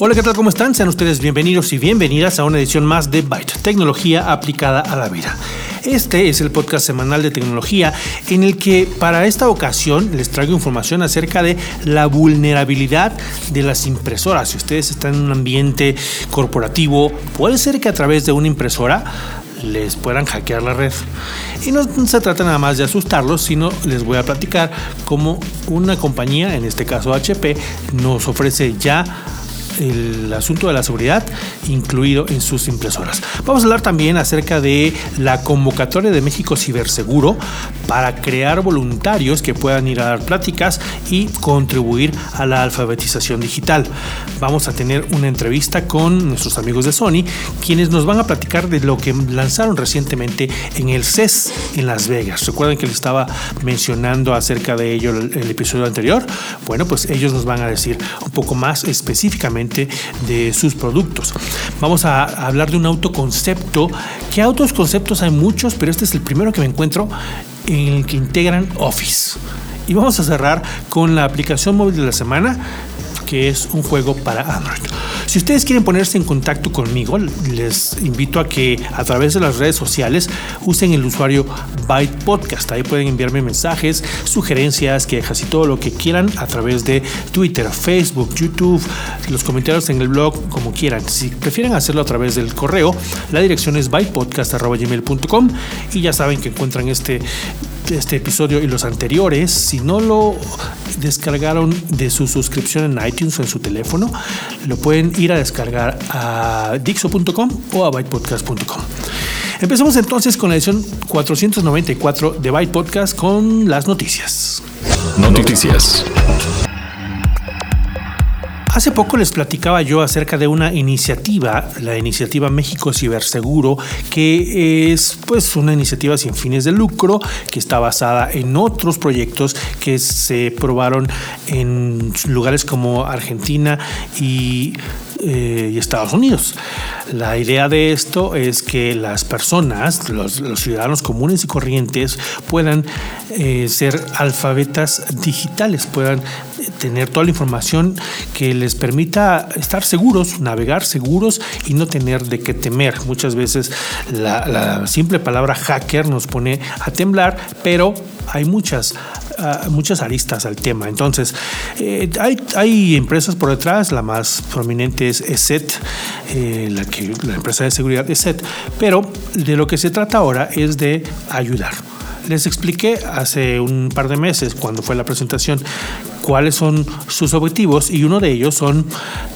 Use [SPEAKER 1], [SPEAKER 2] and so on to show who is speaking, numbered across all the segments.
[SPEAKER 1] Hola, ¿qué tal? ¿Cómo están? Sean ustedes bienvenidos y bienvenidas a una edición más de Byte, tecnología aplicada a la vida. Este es el podcast semanal de tecnología en el que para esta ocasión les traigo información acerca de la vulnerabilidad de las impresoras. Si ustedes están en un ambiente corporativo, puede ser que a través de una impresora les puedan hackear la red. Y no se trata nada más de asustarlos, sino les voy a platicar cómo una compañía, en este caso HP, nos ofrece ya el asunto de la seguridad incluido en sus impresoras. Vamos a hablar también acerca de la convocatoria de México Ciberseguro para crear voluntarios que puedan ir a dar pláticas y contribuir a la alfabetización digital. Vamos a tener una entrevista con nuestros amigos de Sony, quienes nos van a platicar de lo que lanzaron recientemente en el CES en Las Vegas. Recuerden que les estaba mencionando acerca de ello el, el episodio anterior. Bueno, pues ellos nos van a decir un poco más específicamente de sus productos. Vamos a hablar de un autoconcepto, que autos conceptos hay muchos, pero este es el primero que me encuentro en el que integran Office. Y vamos a cerrar con la aplicación móvil de la semana, que es un juego para Android. Si ustedes quieren ponerse en contacto conmigo, les invito a que a través de las redes sociales usen el usuario Byte Podcast. Ahí pueden enviarme mensajes, sugerencias, quejas y todo lo que quieran a través de Twitter, Facebook, YouTube, los comentarios en el blog, como quieran. Si prefieren hacerlo a través del correo, la dirección es bytepodcast.gmail.com y ya saben que encuentran este este episodio y los anteriores, si no lo descargaron de su suscripción en iTunes o en su teléfono, lo pueden ir a descargar a dixo.com o a bytepodcast.com. Empezamos entonces con la edición 494 de Byte Podcast con las noticias.
[SPEAKER 2] Noticias.
[SPEAKER 1] Hace poco les platicaba yo acerca de una iniciativa, la iniciativa México Ciberseguro, que es pues una iniciativa sin fines de lucro que está basada en otros proyectos que se probaron en lugares como Argentina y eh, y Estados Unidos. La idea de esto es que las personas, los, ciudadanos comunes y corrientes, puedan eh, ser alfabetas digitales, puedan tener toda la información que les permita estar seguros, navegar seguros y no tener de qué temer. Muchas veces la simple palabra hacker nos pone a temblar, pero hay muchas muchas aristas al tema. Entonces, eh, hay, hay, empresas por detrás, la más prominente es ESET, eh, la, que, la empresa de seguridad ESET, pero de lo que se trata ahora es de ayudar. Les expliqué hace un par de meses, cuando fue la presentación, cuáles son sus objetivos y uno de ellos son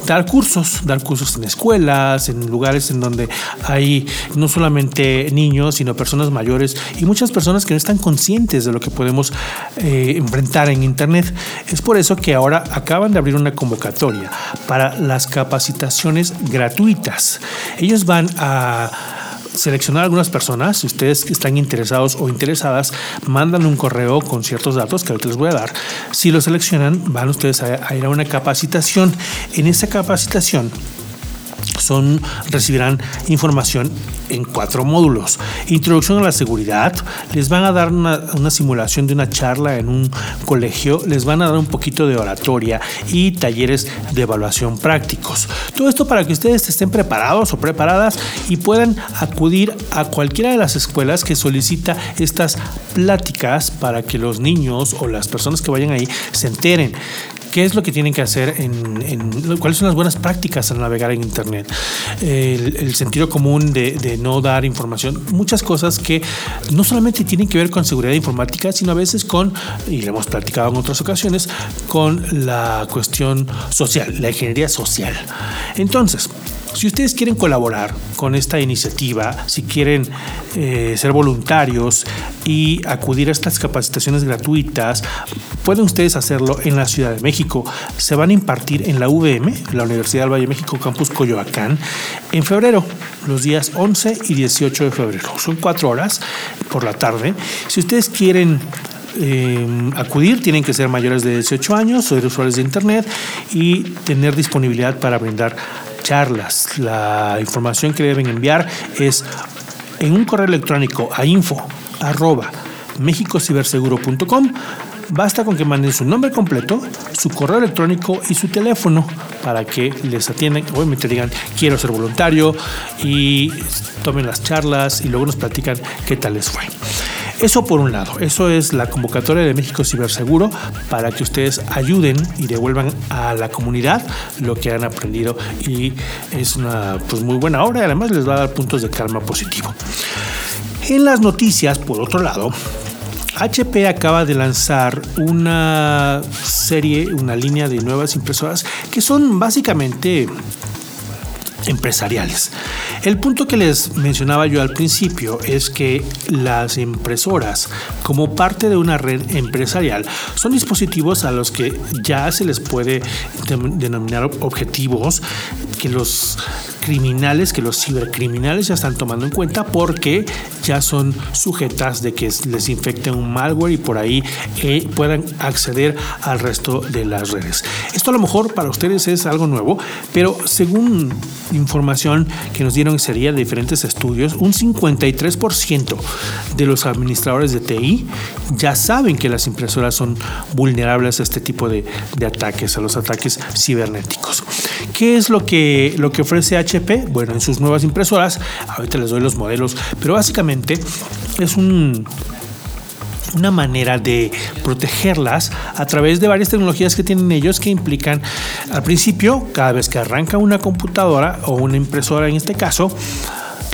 [SPEAKER 1] dar cursos, dar cursos en escuelas, en lugares en donde hay no solamente niños, sino personas mayores y muchas personas que no están conscientes de lo que podemos eh, enfrentar en Internet. Es por eso que ahora acaban de abrir una convocatoria para las capacitaciones gratuitas. Ellos van a seleccionar algunas personas. Si ustedes están interesados o interesadas, mandan un correo con ciertos datos que ahorita les voy a dar. Si lo seleccionan, van ustedes a, a ir a una capacitación. En esa capacitación son, recibirán información en cuatro módulos. Introducción a la seguridad, les van a dar una, una, simulación de una charla en un colegio, les van a dar un poquito de oratoria y talleres de evaluación prácticos. Todo esto para que ustedes estén preparados o preparadas y puedan acudir a cualquiera de las escuelas que solicita estas pláticas para que los niños o las personas que vayan ahí se enteren qué es lo que tienen que hacer, en, cuáles son las buenas prácticas al navegar en Internet, el, el sentido común de, de, no dar información, muchas cosas que no solamente tienen que ver con seguridad informática, sino a veces con, y lo hemos platicado en otras ocasiones, con la cuestión social, la ingeniería social. Entonces, Si ustedes quieren colaborar con esta iniciativa, si quieren eh, ser voluntarios y acudir a estas capacitaciones gratuitas, pueden ustedes hacerlo en la Ciudad de México. Se van a impartir en la UVM, la Universidad del Valle de México, Campus Coyoacán, en febrero, los días 11 y 18 de febrero. Son cuatro horas por la tarde. Si ustedes quieren eh, acudir tienen que ser mayores de 18 años, ser usuarios de Internet y tener disponibilidad para brindar charlas. La información que deben enviar es en un correo electrónico a info arroba mexicociberseguro.com Basta con que manden su nombre completo, su correo electrónico y su teléfono para que les atiendan. Obviamente digan, quiero ser voluntario y tomen las charlas y luego nos platican qué tal les fue. Eso por un lado, eso es la convocatoria de México Ciberseguro para que ustedes ayuden y devuelvan a la comunidad lo que han aprendido y es una pues, muy buena obra y además les va a dar puntos de calma positivo. En las noticias, por otro lado, HP acaba de lanzar una serie, una línea de nuevas impresoras que son básicamente empresariales. El punto que les mencionaba yo al principio es que las impresoras, como parte de una red empresarial, son dispositivos a los que ya se les puede denominar objetivos que los criminales, que los cibercriminales ya están tomando en cuenta porque ya son sujetas de que les infecten un malware y por ahí eh, puedan acceder al resto de las redes. Esto a lo mejor para ustedes es algo nuevo, pero según información que nos dieron sería de diferentes estudios, un 53% de los administradores de TI ya saben que las impresoras son vulnerables a este tipo de, ataques, a los ataques cibernéticos. ¿Qué es lo que, lo que ofrece HP? Bueno, en sus nuevas impresoras, ahorita les doy los modelos, pero básicamente es un una manera de protegerlas a través de varias tecnologías que tienen ellos que implican al principio, cada vez que arranca una computadora o una impresora en este caso,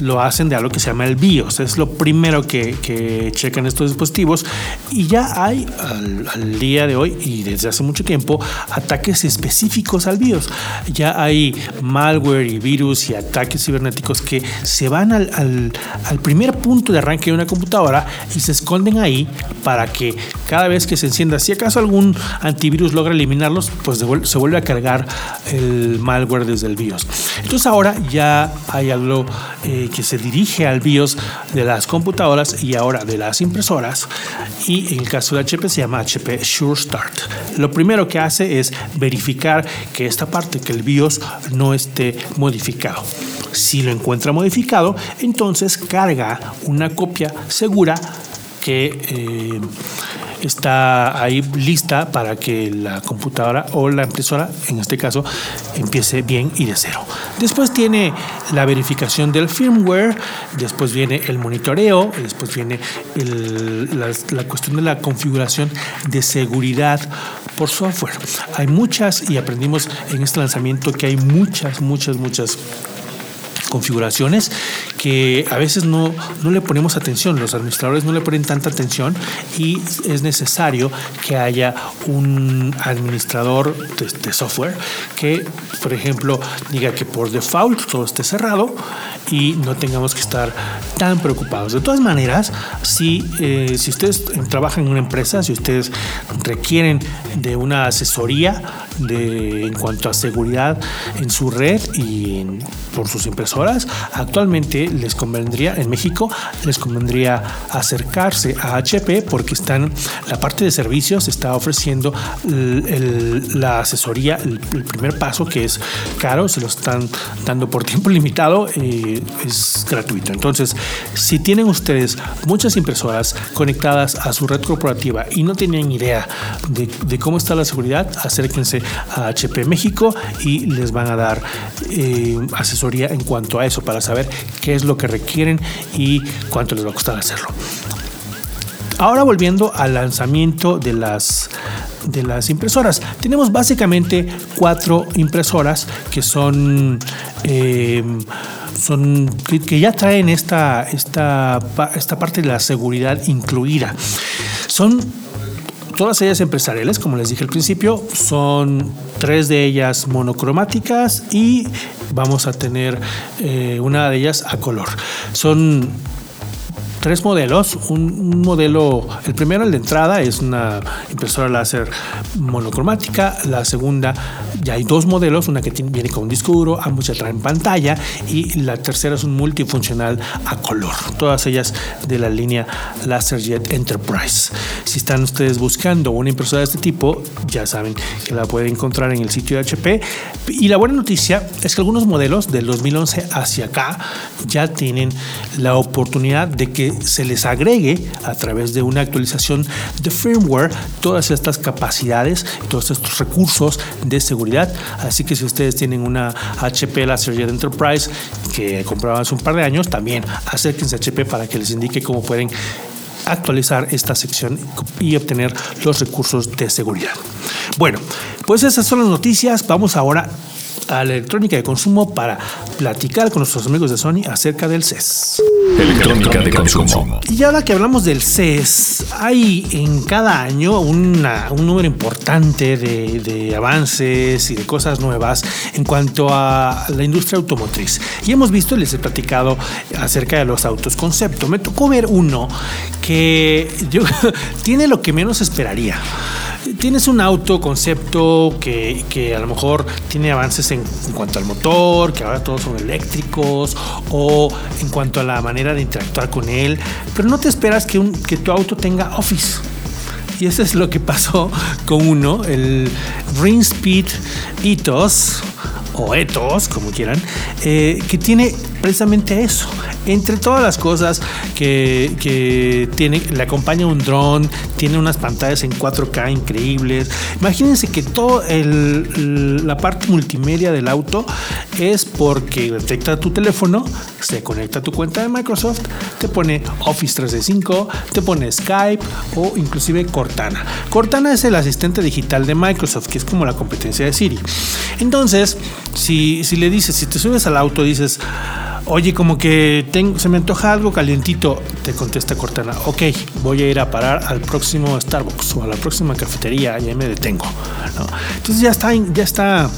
[SPEAKER 1] lo hacen de algo que se llama el BIOS. Es lo primero que, checan estos dispositivos. Y ya hay al, día de hoy y desde hace mucho tiempo ataques específicos al BIOS. Ya hay malware y virus y ataques cibernéticos que se van al primer punto de arranque de una computadora y se esconden ahí para que cada vez que se encienda, si acaso algún antivirus logra eliminarlos, pues se vuelve a cargar el malware desde el BIOS. Entonces ahora ya hay algo eh, que se dirige al BIOS de las computadoras y ahora de las impresoras. Y en el caso de HP se llama HP Sure Start. Lo primero que hace es verificar que esta parte, que el BIOS no esté modificado. Si lo encuentra modificado, entonces carga una copia segura que eh, está ahí lista para que la computadora o la impresora, en este caso, empiece bien y de cero. Después tiene la verificación del firmware, después viene el monitoreo, después viene la, cuestión de la configuración de seguridad por software. Hay muchas y aprendimos en este lanzamiento que hay muchas, muchas, muchas configuraciones que a veces no, no le ponemos atención, los administradores no le ponen tanta atención y es necesario que haya un administrador de, software que, por ejemplo, diga que por default todo esté cerrado y no tengamos que estar tan preocupados. De todas maneras, si, eh, si ustedes trabajan en una empresa, si ustedes requieren de una asesoría de, en cuanto a seguridad en su red y por sus impresoras, actualmente les convendría, en México, les convendría acercarse a HP porque están, la parte de servicios está ofreciendo la asesoría, el, primer paso que es caro, se lo están dando por tiempo limitado, es gratuito. Entonces, si tienen ustedes muchas impresoras conectadas a su red corporativa y no tienen idea de, cómo está la seguridad, acérquense a HP México y les van a dar eh, asesoría en cuanto a eso para saber qué es lo que requieren y cuánto les va a costar hacerlo. Ahora volviendo al lanzamiento de las, de las impresoras. Tenemos básicamente cuatro impresoras que son, eh, que, ya traen esta, esta, esta parte de la seguridad incluida. Son todas ellas empresariales, como les dije al principio, son tres de ellas monocromáticas y vamos a tener eh, una de ellas a color. Son tres modelos. Un, modelo, el primero, el de entrada, es una impresora láser monocromática. La segunda, ya hay dos modelos, una que viene con un disco duro, ambos ya traen pantalla. Y la tercera es un multifuncional a color. Todas ellas de la línea LaserJet Enterprise. Si están ustedes buscando una impresora de este tipo, ya saben que la pueden encontrar en el sitio de HP. Y la buena noticia es que algunos modelos del 2011 hacia acá ya tienen la oportunidad de que se les agregue a través de una actualización de firmware todas estas capacidades, todos estos recursos de seguridad. Así que si ustedes tienen una HP LaserJet Enterprise que compraban hace un par de años, también acérquense a HP para que les indique cómo pueden actualizar esta sección y obtener los recursos de seguridad. Bueno, pues esas son las noticias. Vamos ahora a la electrónica de consumo para platicar con nuestros amigos de Sony acerca del CES.
[SPEAKER 2] Electrónica de consumo.
[SPEAKER 1] Y ahora que hablamos del CES, hay en cada año un número importante de, de, avances y de cosas nuevas en cuanto a la industria automotriz. Y hemos visto, les he platicado acerca de los autos concepto. Me tocó ver uno que yo, tiene lo que menos esperaría tienes un auto concepto que, que, a lo mejor tiene avances en, cuanto al motor, que ahora todos son eléctricos, o en cuanto a la manera de interactuar con él, pero no te esperas que, que tu auto tenga Office. Y eso es lo que pasó con uno, el Ring Speed Ethos, o como quieran, eh, que tiene precisamente eso. Entre todas las cosas que, que tiene, le acompaña un dron, tiene unas pantallas en 4K increíbles. Imagínense que toda la parte multimedia del auto es porque detecta tu teléfono, se conecta a tu cuenta de Microsoft, te pone Office 365, te pone Skype o inclusive Cortana. Cortana es el asistente digital de Microsoft, que es como la competencia de Siri. Entonces, si, si le dices, si te subes al auto, dices, Oye, como que se me antoja algo calientito, te contesta Cortana. Ok, voy a ir a parar al próximo Starbucks o a la próxima cafetería, ya me detengo. Entonces ya está, ya está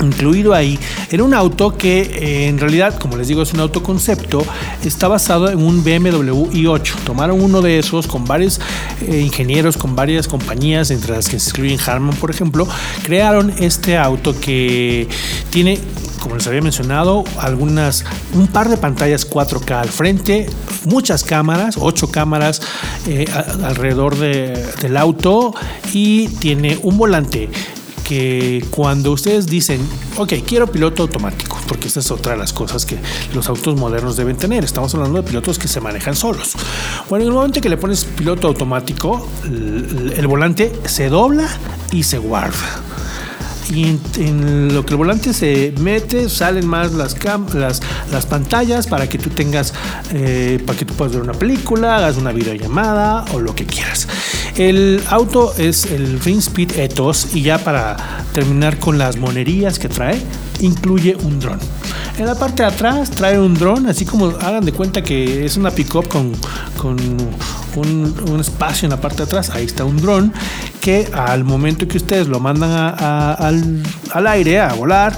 [SPEAKER 1] incluido ahí en un auto que eh, en realidad, como les digo, es un autoconcepto, está basado en un BMW i8. Tomaron uno de esos con varios eh, ingenieros, con varias compañías, entre las que se incluyen Harman, por ejemplo, crearon este auto que tiene como les había mencionado, algunas, un par de pantallas 4K al frente, muchas cámaras, ocho cámaras eh, alrededor del auto y tiene un volante que cuando ustedes dicen, ok, quiero piloto automático, porque esta es otra de las cosas que los autos modernos deben tener, estamos hablando de pilotos que se manejan solos. Bueno, en el momento que le pones piloto automático, el volante se dobla y se guarda y en, lo que el volante se mete salen más las, las, las pantallas para que tú tengas, eh, para que tú puedas ver una película, hagas una videollamada o lo que quieras. El auto es el Ring Speed Ethos y ya para terminar con las monerías que trae, incluye un dron. En la parte de atrás trae un dron, así como hagan de cuenta que es una pickup con un, espacio en la parte de atrás. Ahí está un dron que al momento que ustedes lo mandan al, al, aire a volar,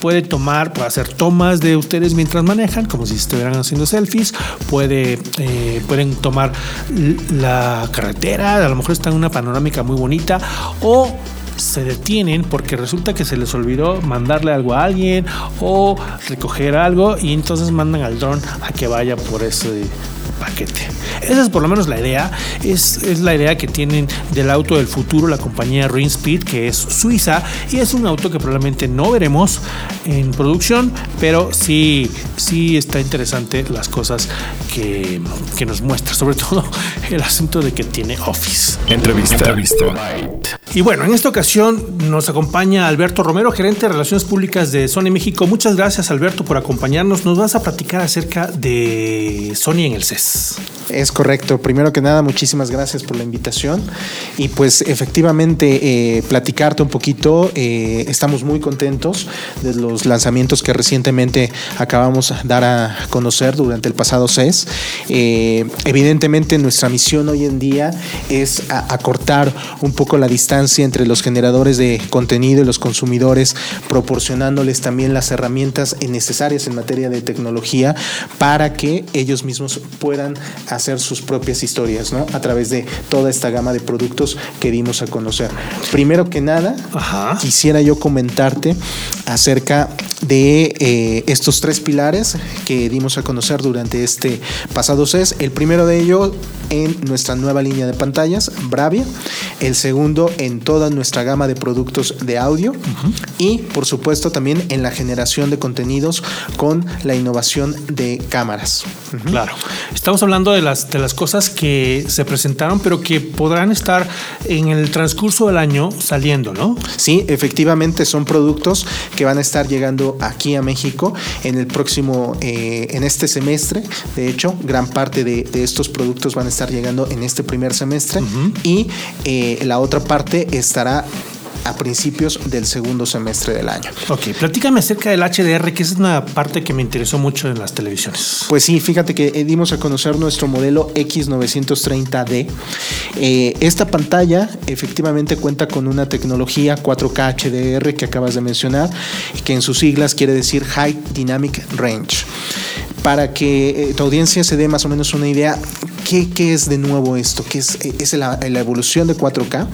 [SPEAKER 1] puede tomar, puede hacer tomas de ustedes mientras manejan, como si estuvieran haciendo selfies. Eh, pueden tomar la carretera, a lo mejor está en una panorámica muy bonita o se detienen porque resulta que se les olvidó mandarle algo a alguien o recoger algo y entonces mandan al dron a que vaya por ese paquete. Esa es por lo menos la idea. Es, es la idea que tienen del auto del futuro, la compañía Speed, que es suiza y es un auto que probablemente no veremos en producción, pero sí, sí está interesante las cosas que, que nos muestra, sobre todo el asunto de que tiene Office.
[SPEAKER 2] Entrevista. Entrevista.
[SPEAKER 1] Y bueno, en esta ocasión nos acompaña Alberto Romero, gerente de Relaciones Públicas de Sony México. Muchas gracias, Alberto, por acompañarnos. Nos vas a platicar acerca de Sony en el CES.
[SPEAKER 3] Es correcto. Primero que nada, muchísimas gracias por la invitación. Y pues efectivamente, eh, platicarte un poquito. Eh, estamos muy contentos de los lanzamientos que recientemente acabamos de dar a conocer durante el pasado CES. Eh, evidentemente, nuestra misión hoy en día es acortar un poco la distancia entre los generadores de contenido y los consumidores, proporcionándoles también las herramientas necesarias en materia de tecnología para que ellos mismos puedan hacer sus propias historias, ¿no? A través de toda esta gama de productos que dimos a conocer. Primero que nada, quisiera yo comentarte acerca de eh, estos tres pilares que dimos a conocer durante este pasado CES. El primero de ellos en nuestra nueva línea de pantallas, Bravia. El segundo en toda nuestra gama de productos de audio. Y por supuesto también en la generación de contenidos con la innovación de cámaras.
[SPEAKER 1] Claro. Estamos hablando de las, de las cosas que se presentaron, pero que podrán estar en el transcurso del año saliendo, ¿no?
[SPEAKER 3] Sí, efectivamente son productos que van a estar llegando aquí a México en el próximo, eh, en este semestre. De hecho, gran parte de, estos productos van a estar llegando en este primer semestre y eh, la otra parte estará a principios del segundo semestre del año.
[SPEAKER 1] Ok, platícame acerca del HDR, que es una parte que me interesó mucho en las televisiones.
[SPEAKER 3] Pues sí, fíjate que eh, dimos a conocer nuestro modelo X930D. Eh, esta pantalla efectivamente cuenta con una tecnología 4K HDR que acabas de mencionar, que en sus siglas quiere decir High Dynamic Range para que eh, tu audiencia se dé más o menos una idea, ¿qué, qué es de nuevo esto? ¿Qué es, eh, es la, evolución de 4K?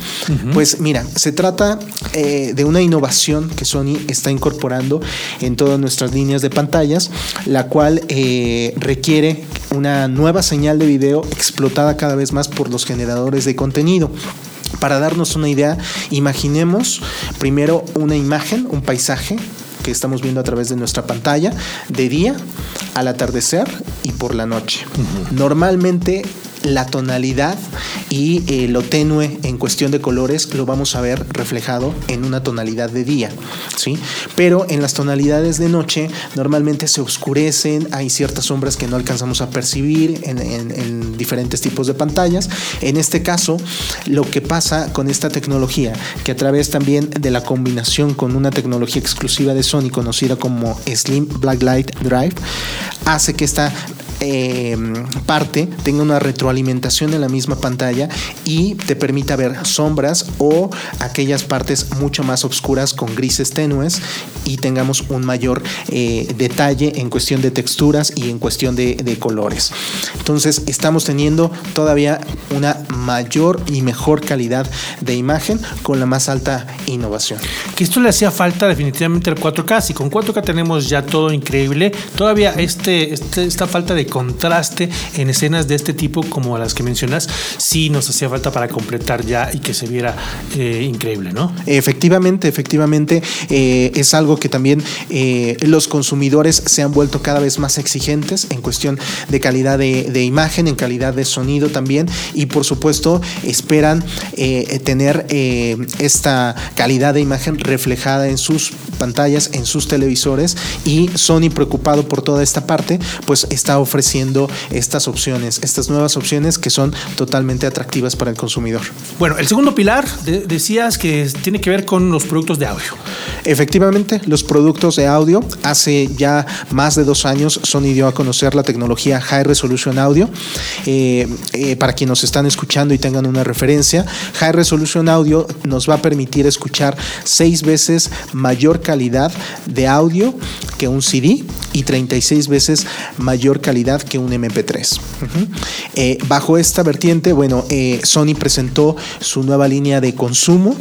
[SPEAKER 3] Pues mira, se trata eh, de una innovación que Sony está incorporando en todas nuestras líneas de pantallas, la cual requiere una nueva señal de video explotada cada vez más por los generadores de contenido. Para darnos una idea, imaginemos primero una imagen, un paisaje, que estamos viendo a través de nuestra pantalla de día, al atardecer y por la noche. Normalmente la tonalidad y eh, lo tenue en cuestión de colores lo vamos a ver reflejado en una tonalidad de día, ¿sí? Pero en las tonalidades de noche normalmente se oscurecen, hay ciertas sombras que no alcanzamos a percibir en, en diferentes tipos de pantallas. En este caso, lo que pasa con esta tecnología, que a través también de la combinación con una tecnología exclusiva de Sony conocida como Slim Blacklight Drive, hace que esta eh, parte tenga una retroalimentación en la misma pantalla y te permita ver sombras o aquellas partes mucho más oscuras con grises tenues y tengamos un mayor eh, detalle en cuestión de texturas y en cuestión de, colores. Entonces estamos teniendo todavía una mayor y mejor calidad de imagen con la más alta innovación.
[SPEAKER 1] Que esto le hacía falta definitivamente al 4K. Si con 4K tenemos ya todo increíble, todavía este, este esta falta de contraste en escenas de este tipo como las que mencionas, sí nos hacía falta para completar ya y que se viera eh, increíble, ¿no?
[SPEAKER 3] Efectivamente, efectivamente, eh, es algo que también eh, los consumidores se han vuelto cada vez más exigentes en cuestión de calidad de, imagen, en calidad de sonido también, y por supuesto esperan tener esta calidad de imagen reflejada en sus pantallas, en sus televisores, y Sony preocupado por toda esta parte, pues está ofreciendo ofreciendo estas opciones, estas nuevas opciones que son totalmente atractivas para el consumidor.
[SPEAKER 1] Bueno, el segundo pilar decías que tiene que ver con los productos de audio.
[SPEAKER 3] Efectivamente, los productos de audio, hace ya más de dos años Sony dio a conocer la tecnología High Resolution Audio. Eh, eh, para quienes nos están escuchando y tengan una referencia, High Resolution Audio nos va a permitir escuchar seis veces mayor calidad de audio que un CD y 36 veces mayor calidad que un MP3. Eh, bajo esta vertiente, bueno, eh, Sony presentó su nueva línea de consumo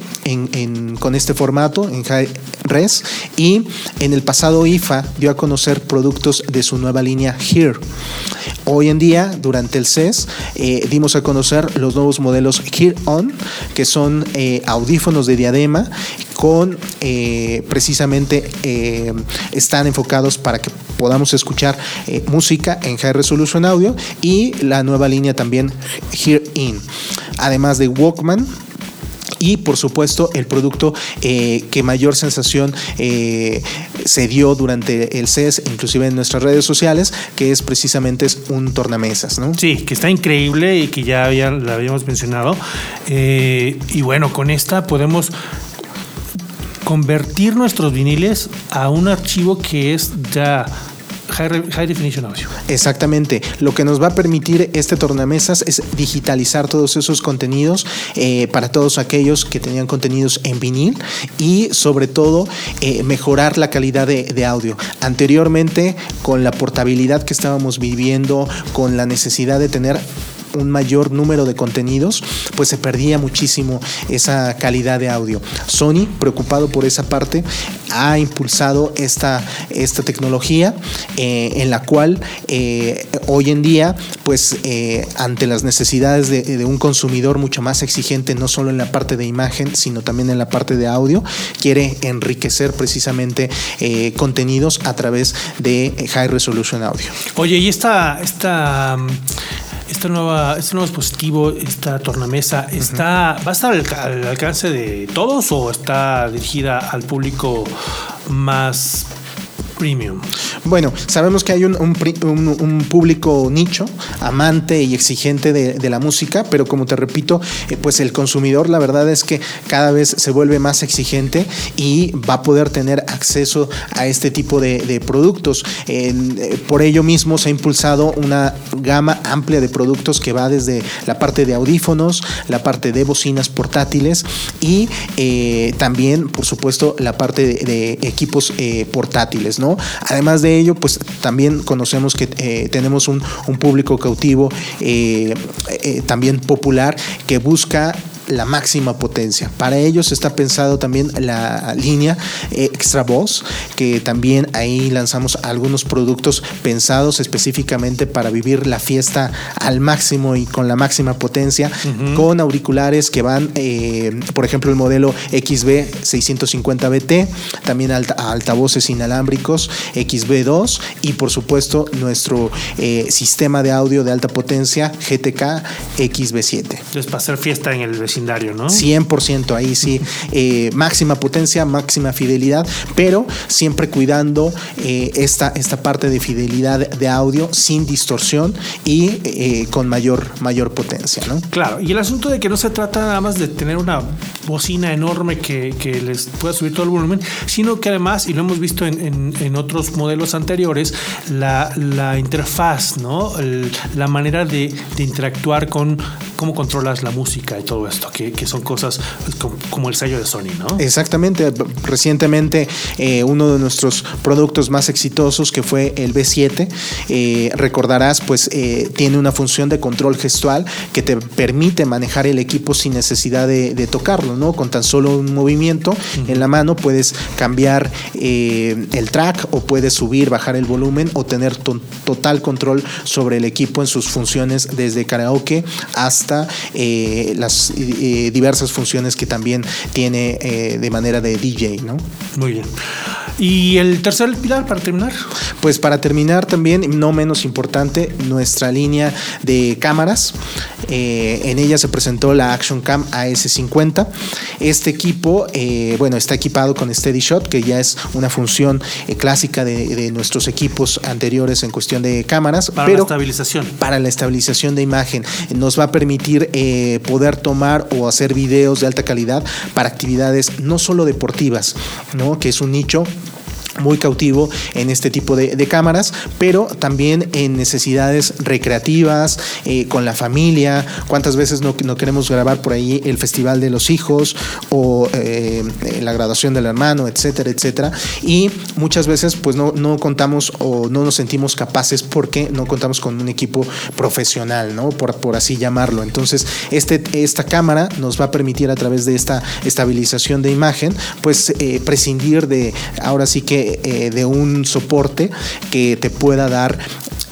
[SPEAKER 3] con este formato, en High Res, y en el pasado IFA dio a conocer productos de su nueva línea Here. Hoy en día, durante el CES, eh, dimos a conocer los nuevos modelos Here On, que son audífonos de diadema con precisamente están enfocados para que podamos escuchar música en High Resolution Audio y la nueva línea también Here In. Además de Walkman, y por supuesto el producto eh, que mayor sensación eh, se dio durante el CES, inclusive en nuestras redes sociales, que es precisamente un tornamesas, ¿no?
[SPEAKER 1] Sí, que está increíble y que ya había, habíamos mencionado. Eh, y bueno, con esta podemos convertir nuestros viniles a un archivo que es ya High, Definition Audio.
[SPEAKER 3] Exactamente. Lo que nos va a permitir este tornamesas es digitalizar todos esos contenidos eh, para todos aquellos que tenían contenidos en vinil y sobre todo eh, mejorar la calidad de, de audio. Anteriormente, con la portabilidad que estábamos viviendo, con la necesidad de tener un mayor número de contenidos, pues se perdía muchísimo esa calidad de audio. Sony, preocupado por esa parte, ha impulsado esta, esta tecnología eh, en la cual eh, hoy en día, pues eh, ante las necesidades de, un consumidor mucho más exigente, no solo en la parte de imagen, sino también en la parte de audio, quiere enriquecer precisamente contenidos a través de High Resolution Audio.
[SPEAKER 1] Oye, y esta, esta esta nueva, este nuevo dispositivo, esta tornamesa, está, ¿va a estar al, alcance de todos o está dirigida al público más premium?
[SPEAKER 3] Bueno, sabemos que hay un, público nicho, amante y exigente de, la música, pero como te repito, eh, pues el consumidor la verdad es que cada vez se vuelve más exigente y va a poder tener acceso a este tipo de, productos. Eh, por ello mismo se ha impulsado una gama amplia de productos que va desde la parte de audífonos, la parte de bocinas portátiles y eh, también, por supuesto, la parte de, de equipos portátiles, ¿no? Además de ello, pues también conocemos que eh, tenemos un, público cautivo eh, eh, también popular que busca la máxima potencia. Para ellos está pensado también la línea Extra Boss, que también ahí lanzamos algunos productos pensados específicamente para vivir la fiesta al máximo y con la máxima potencia, con auriculares que van, eh, por ejemplo, el modelo XB 650BT, también altavoces inalámbricos XB2 y por supuesto nuestro eh, sistema de audio de alta potencia GTK XB7.
[SPEAKER 1] Entonces, para hacer fiesta en el vecindario, ¿no?
[SPEAKER 3] 100% ahí sí. Eh, máxima potencia, máxima fidelidad, pero siempre cuidando eh, esta, esta parte de fidelidad de audio sin distorsión y eh, con mayor, mayor potencia, ¿no?
[SPEAKER 1] Claro, y el asunto de que no se trata nada más de tener una bocina enorme que, les pueda subir todo el volumen, sino que además, y lo hemos visto en, otros modelos anteriores, la, la interfaz, ¿no? la manera de, de interactuar con cómo controlas la música y todo esto, que, son cosas como, el sello de Sony, ¿no?
[SPEAKER 3] Exactamente. Recientemente eh, uno de nuestros productos más exitosos, que fue el B7, eh, recordarás, pues eh, tiene una función de control gestual que te permite manejar el equipo sin necesidad de, tocarlo, ¿no? Con tan solo un movimiento en la mano puedes cambiar el track o puedes subir, bajar el volumen o tener total control sobre el equipo en sus funciones desde karaoke hasta eh, las eh, diversas funciones que también tiene eh, de manera de DJ, ¿no?
[SPEAKER 1] Muy bien. ¿Y el tercer pilar para terminar?
[SPEAKER 3] Pues para terminar también, no menos importante, nuestra línea de cámaras. en ella se presentó la Action Cam AS50. Este equipo, bueno, está equipado con Steady Shot, que ya es una función clásica de, nuestros equipos anteriores en cuestión de cámaras.
[SPEAKER 1] Para la estabilización.
[SPEAKER 3] Para la estabilización de imagen. Nos va a permitir eh, poder tomar o hacer videos de alta calidad para actividades no solo deportivas, ¿no? que es un nicho muy cautivo en este tipo de, cámaras, pero también en necesidades recreativas, eh, con la familia, cuántas veces no, queremos grabar por ahí el Festival de los Hijos o eh, la graduación del hermano, etcétera, etcétera. Y muchas veces pues no, no contamos o no nos sentimos capaces porque no contamos con un equipo profesional, ¿no? Por, por así llamarlo. Entonces, este, esta cámara nos va a permitir a través de esta estabilización de imagen, pues eh, prescindir de ahora sí que eh, de un soporte que te pueda dar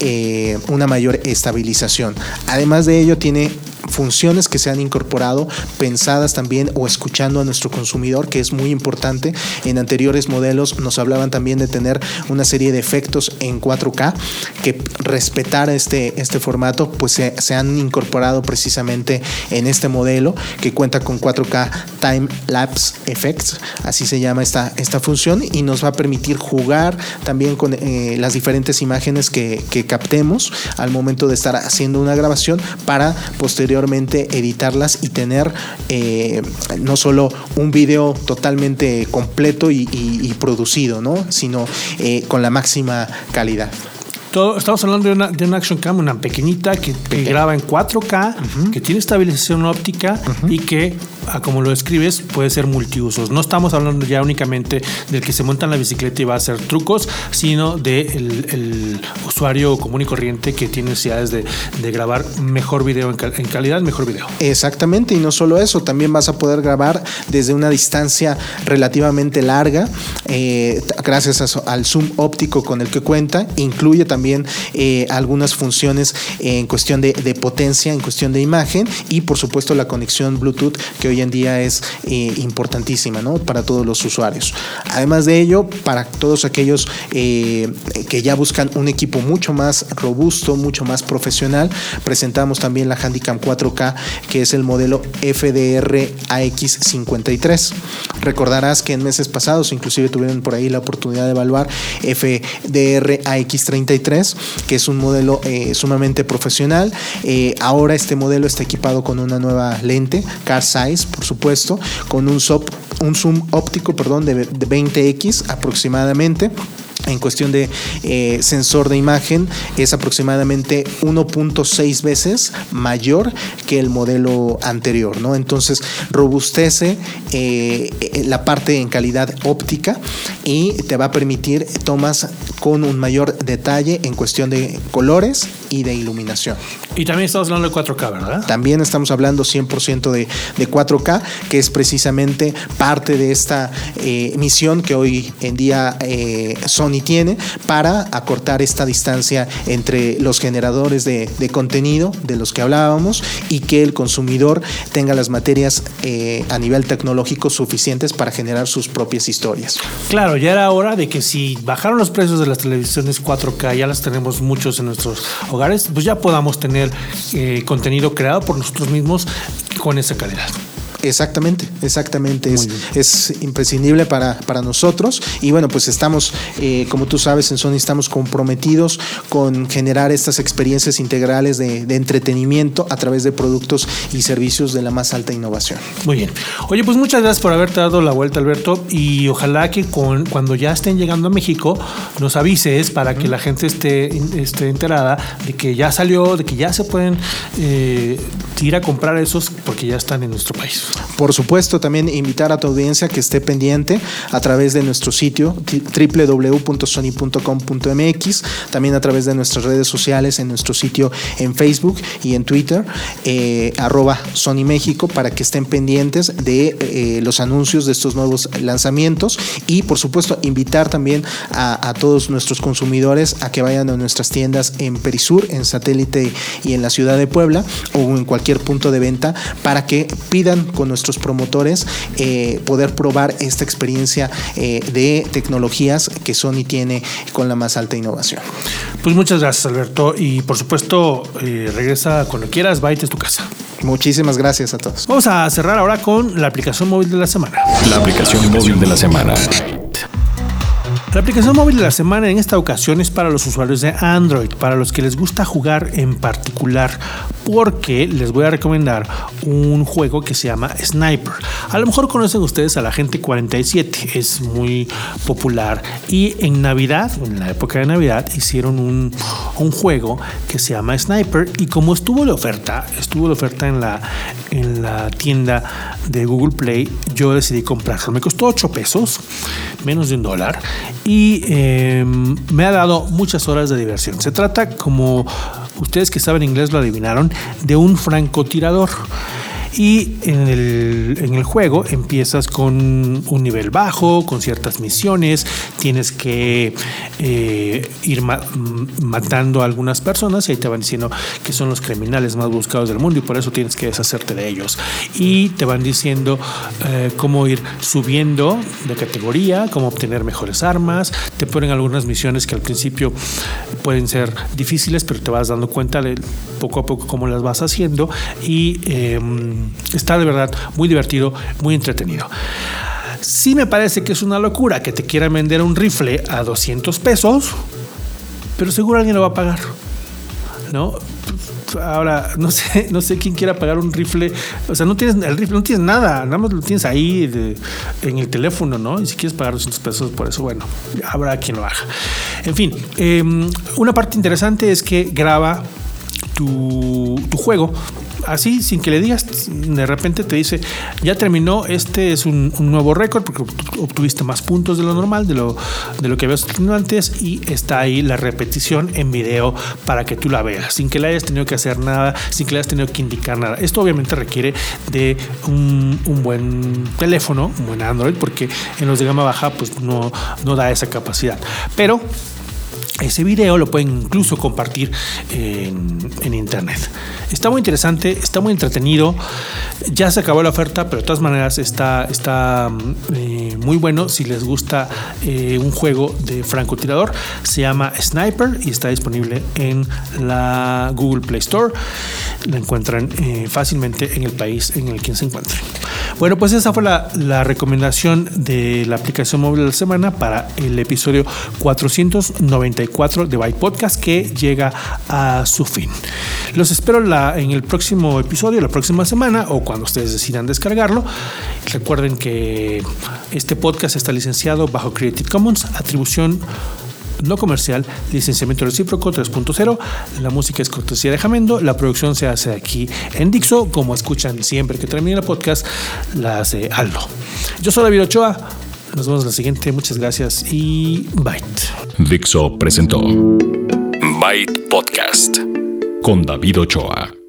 [SPEAKER 3] eh, una mayor estabilización. Además de ello, tiene funciones que se han incorporado pensadas también o escuchando a nuestro consumidor, que es muy importante. En anteriores modelos nos hablaban también de tener una serie de efectos en 4K que respetar este, este formato, pues se, han incorporado precisamente en este modelo que cuenta con 4K Time Lapse Effects, así se llama esta, esta función, y nos va a permitir jugar también con eh, las diferentes imágenes que, que captemos al momento de estar haciendo una grabación para posteriormente editarlas y tener eh, no solo un video totalmente completo y, producido, ¿no? sino eh, con la máxima calidad.
[SPEAKER 1] Estamos hablando de una, de una Action Cam, una pequeñita que, graba en 4K, que tiene estabilización óptica y que, como lo describes, puede ser multiusos. No estamos hablando ya únicamente del que se monta en la bicicleta y va a hacer trucos, sino del de el usuario común y corriente que tiene necesidades de, de grabar mejor video en, calidad, mejor video.
[SPEAKER 3] Exactamente, y no solo eso, también vas a poder grabar desde una distancia relativamente larga, eh, gracias al zoom óptico con el que cuenta, incluye también eh, algunas funciones en cuestión de, potencia, en cuestión de imagen y por supuesto la conexión Bluetooth que hoy en día es eh, importantísima ¿no? para todos los usuarios. Además de ello, para todos aquellos eh, que ya buscan un equipo mucho más robusto, mucho más profesional, presentamos también la Handicam 4K que es el modelo FDR AX53. Recordarás que en meses pasados inclusive tuvieron por ahí la oportunidad de evaluar FDR AX33 que es un modelo eh, sumamente profesional. Eh, ahora este modelo está equipado con una nueva lente, car size, por supuesto, con un, zoom óptico perdón, de 20x aproximadamente en cuestión de eh, sensor de imagen es aproximadamente 1.6 veces mayor que el modelo anterior, ¿no? Entonces robustece eh, la parte en calidad óptica y te va a permitir tomas con un mayor detalle en cuestión de colores y de iluminación.
[SPEAKER 1] Y también estamos hablando de 4K, ¿verdad?
[SPEAKER 3] También estamos hablando 100% de, de, 4K, que es precisamente parte de esta eh, misión que hoy en día son y tiene para acortar esta distancia entre los generadores de, contenido de los que hablábamos y que el consumidor tenga las materias eh, a nivel tecnológico suficientes para generar sus propias historias.
[SPEAKER 1] Claro, ya era hora de que si bajaron los precios de las televisiones 4K, ya las tenemos muchos en nuestros hogares, pues ya podamos tener eh, contenido creado por nosotros mismos con esa calidad.
[SPEAKER 3] Exactamente, exactamente. Es, es, imprescindible para, para, nosotros. Y bueno, pues estamos, eh, como tú sabes, en Sony estamos comprometidos con generar estas experiencias integrales de, entretenimiento a través de productos y servicios de la más alta innovación.
[SPEAKER 1] Muy bien. Oye, pues muchas gracias por haberte dado la vuelta, Alberto. Y ojalá que con, cuando ya estén llegando a México, nos avises para que la gente esté, esté enterada de que ya salió, de que ya se pueden eh, ir a comprar esos porque ya están en nuestro país.
[SPEAKER 3] Por supuesto, también invitar a tu audiencia que esté pendiente a través de nuestro sitio www.sony.com.mx, también a través de nuestras redes sociales, en nuestro sitio en Facebook y en Twitter, eh, arroba Sony México, para que estén pendientes de eh, los anuncios de estos nuevos lanzamientos. Y, por supuesto, invitar también a, todos nuestros consumidores a que vayan a nuestras tiendas en Perisur, en Satélite y en la ciudad de Puebla o en cualquier punto de venta para que pidan con nuestros promotores eh, poder probar esta experiencia eh, de tecnologías que Sony tiene con la más alta innovación.
[SPEAKER 1] Pues muchas gracias Alberto y por supuesto eh, regresa cuando quieras, Byte es tu casa.
[SPEAKER 3] Muchísimas gracias a todos.
[SPEAKER 1] Vamos a cerrar ahora con la aplicación móvil de la semana.
[SPEAKER 2] La aplicación móvil de la semana.
[SPEAKER 1] La aplicación móvil de la semana en esta ocasión es para los usuarios de Android, para los que les gusta jugar en particular, porque les voy a recomendar un juego que se llama Sniper. A lo mejor conocen ustedes a la gente 47, es muy popular y en Navidad, en la época de Navidad, hicieron un, juego que se llama Sniper y como estuvo de oferta, estuvo de oferta en la, en la tienda de Google Play, yo decidí comprarlo. Me costó 8 pesos, menos de un dólar y em, me ha dado muchas horas de diversión. Se trata, como ustedes que saben inglés lo adivinaron, de un francotirador. Y en el, en el juego empiezas con un nivel bajo, con ciertas misiones, tienes que eh, ir matando a algunas personas y ahí te van diciendo que son los criminales más buscados del mundo y por eso tienes que deshacerte de ellos. Y te van diciendo eh, cómo ir subiendo de categoría, cómo obtener mejores armas, te ponen algunas misiones que al principio pueden ser difíciles, pero te vas dando cuenta de poco a poco cómo las vas haciendo. Y em, está de verdad muy divertido, muy entretenido. Sí me parece que es una locura que te quieran vender un rifle a 200 pesos, pero seguro alguien lo va a pagar. ¿No? Ahora, no sé, no sé quién quiera pagar un rifle. O sea, no tienes el rifle, no tienes nada, nada más lo tienes ahí en el teléfono, ¿no? Y si quieres pagar 200 pesos por eso, bueno, habrá quien lo haga. En fin, em, una parte interesante es que graba tu, tu juego así, sin que le digas, de repente te dice, ya terminó, este es un, nuevo récord porque obtuviste más puntos de lo normal, de lo, de lo que habías tenido antes y está ahí la repetición en video para que tú la veas, sin que le hayas tenido que hacer nada, sin que le hayas tenido que indicar nada. Esto obviamente requiere de un, buen teléfono, un buen Android, porque en los de gama baja pues no, no da esa capacidad. Pero ese video lo pueden incluso compartir en, internet. Está muy interesante, está muy entretenido. Ya se acabó la oferta, pero de todas maneras está, está eh, muy bueno. Si les gusta eh, un juego de francotirador, se llama Sniper y está disponible en la Google Play Store. Lo encuentran eh, fácilmente en el país en el que se encuentre. Bueno, pues esa fue la, la recomendación de la aplicación móvil de la semana para el episodio 494 de Byte Podcast que llega a su fin. Los espero en el próximo episodio, la próxima semana o cuando ustedes decidan descargarlo. Recuerden que este podcast está licenciado bajo Creative Commons, atribución no comercial, licenciamiento recíproco 3.0. La música es cortesía de Jamendo. La producción se hace aquí en Dixo. Como escuchan siempre que termina el podcast, la hace Aldo. Yo soy David Ochoa. Nos vemos en la siguiente. Muchas gracias y Byte.
[SPEAKER 2] Dixo presentó Byte Podcast con David Ochoa.